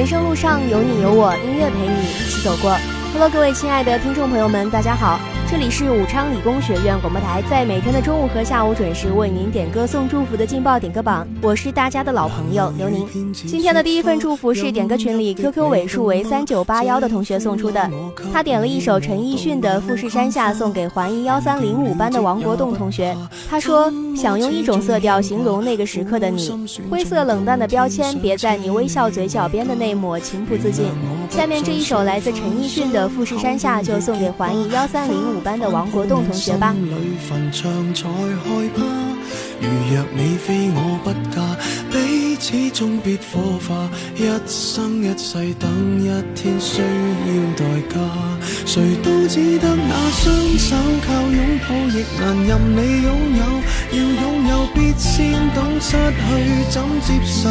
人生路上有你有我，音乐陪你一起走过。Hello，各位亲爱的听众朋友们，大家好。这里是武昌理工学院广播台，在每天的中午和下午准时为您点歌送祝福的劲爆点歌榜，我是大家的老朋友刘宁。今天的第一份祝福是点歌群里 QQ 尾数为三九八幺的同学送出的，他点了一首陈奕迅的《富士山下》送给环艺幺三零五班的王国栋同学。他说想用一种色调形容那个时刻的你，灰色冷淡的标签别在你微笑嘴角边的那抹情不自禁。下面这一首来自陈奕迅的《富士山下》就送给环艺幺三零五。班的王国栋同学吧。如若你非我不嫁，彼此终必火化。一生一世等一天，需要代价。谁都只得那双手，靠拥抱亦难任你拥有。要拥有，必先懂失去怎接受。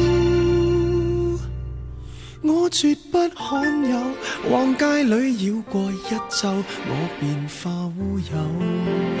我绝不罕有，往街里绕过一周，我便化乌有。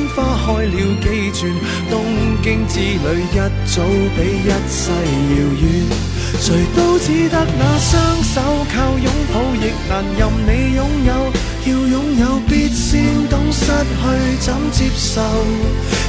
开了几转，东京之旅一早比一世遥远。谁都只得那双手，靠拥抱亦难任你拥有。要拥有，必先懂失去怎接受。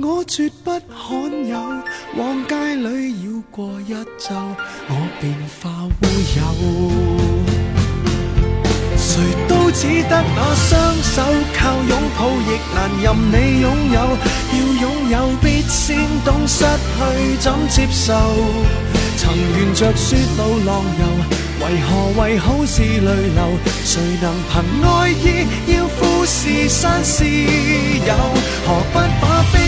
我绝不罕有，往街里绕过一周，我便化乌有。谁都只得那双手，靠拥抱亦难任你拥有。要拥有，必先懂失去怎接受。曾沿着雪路浪游。为何为好事泪流？谁能凭爱意要富士山私有？何不把悲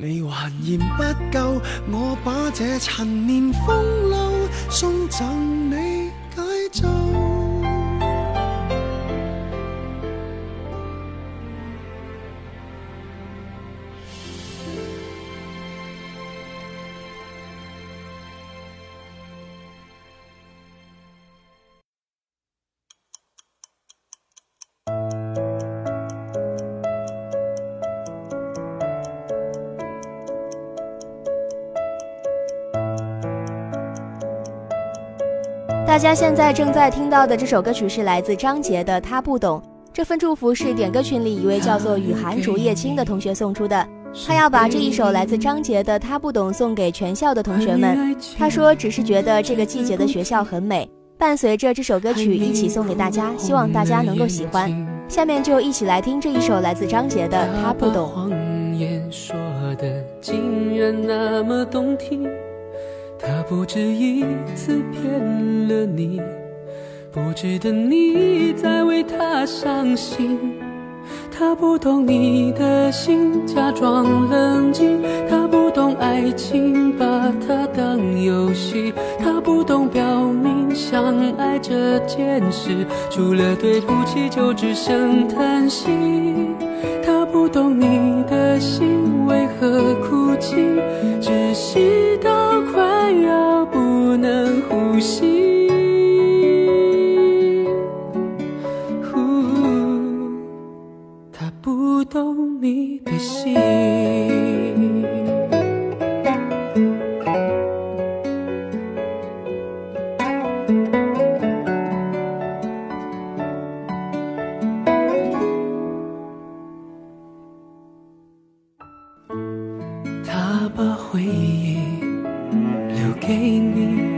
你还嫌不够，我把这陈年风流送赠你。大家现在正在听到的这首歌曲是来自张杰的《他不懂》。这份祝福是点歌群里一位叫做雨涵竹叶青的同学送出的。他要把这一首来自张杰的《他不懂》送给全校的同学们。他说：“只是觉得这个季节的学校很美。”伴随着这首歌曲一起送给大家，希望大家能够喜欢。下面就一起来听这一首来自张杰的《他不懂》。不止一次骗了你，不值得你再为他伤心。他不懂你的心，假装冷静。他不懂爱情，把它当游戏。他不懂表明相爱这件事，除了对不起就只剩叹息。他不懂你的心为何哭泣，窒息到呼吸他不懂你的心他把回忆留给你。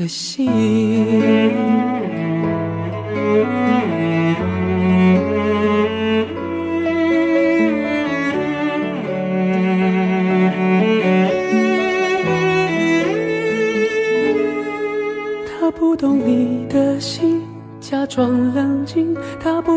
的心。他不懂你的心假装冷静他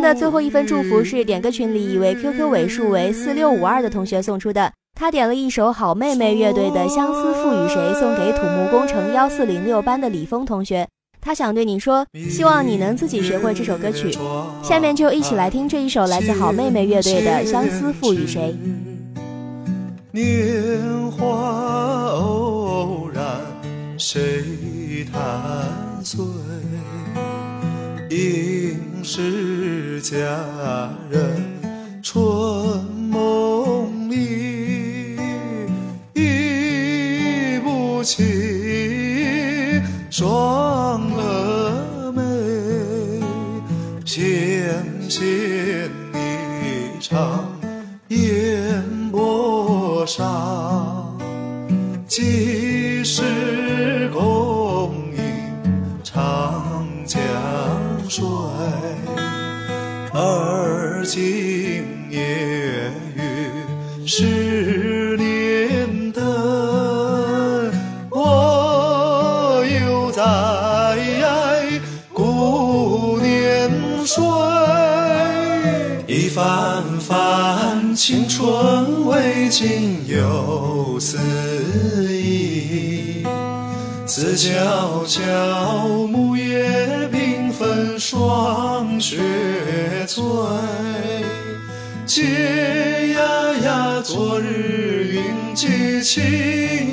的最后一份祝福是点歌群里一位 QQ 尾数为四六五二的同学送出的，他点了一首好妹妹乐队的《相思赋予谁》，送给土木工程幺四零六班的李峰同学。他想对你说，希望你能自己学会这首歌曲。下面就一起来听这一首来自好妹妹乐队的《相思赋予谁》。年华偶然，谁弹碎？应是佳人春梦里，忆不起双蛾眉，纤纤一场烟波上，十年灯，我又在顾年岁，一番番青春未尽又思忆，自悄悄木叶缤纷霜雪催，嗟昨日云髻青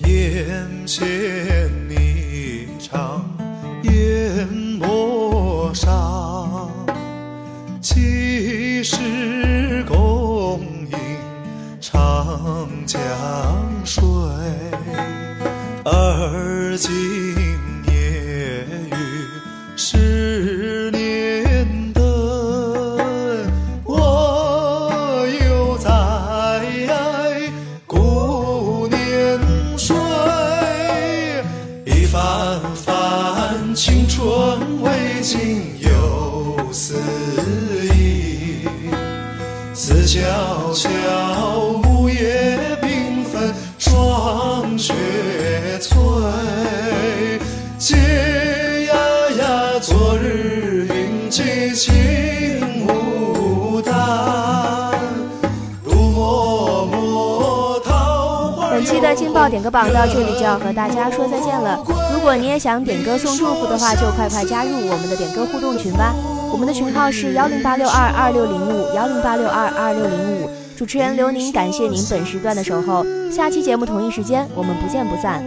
眼前。点歌榜到这里就要和大家说再见了。如果你也想点歌送祝福的话，就快快加入我们的点歌互动群吧。我们的群号是幺零八六二二六零五幺零八六二二六零五。主持人刘宁，感谢您本时段的守候。下期节目同一时间，我们不见不散。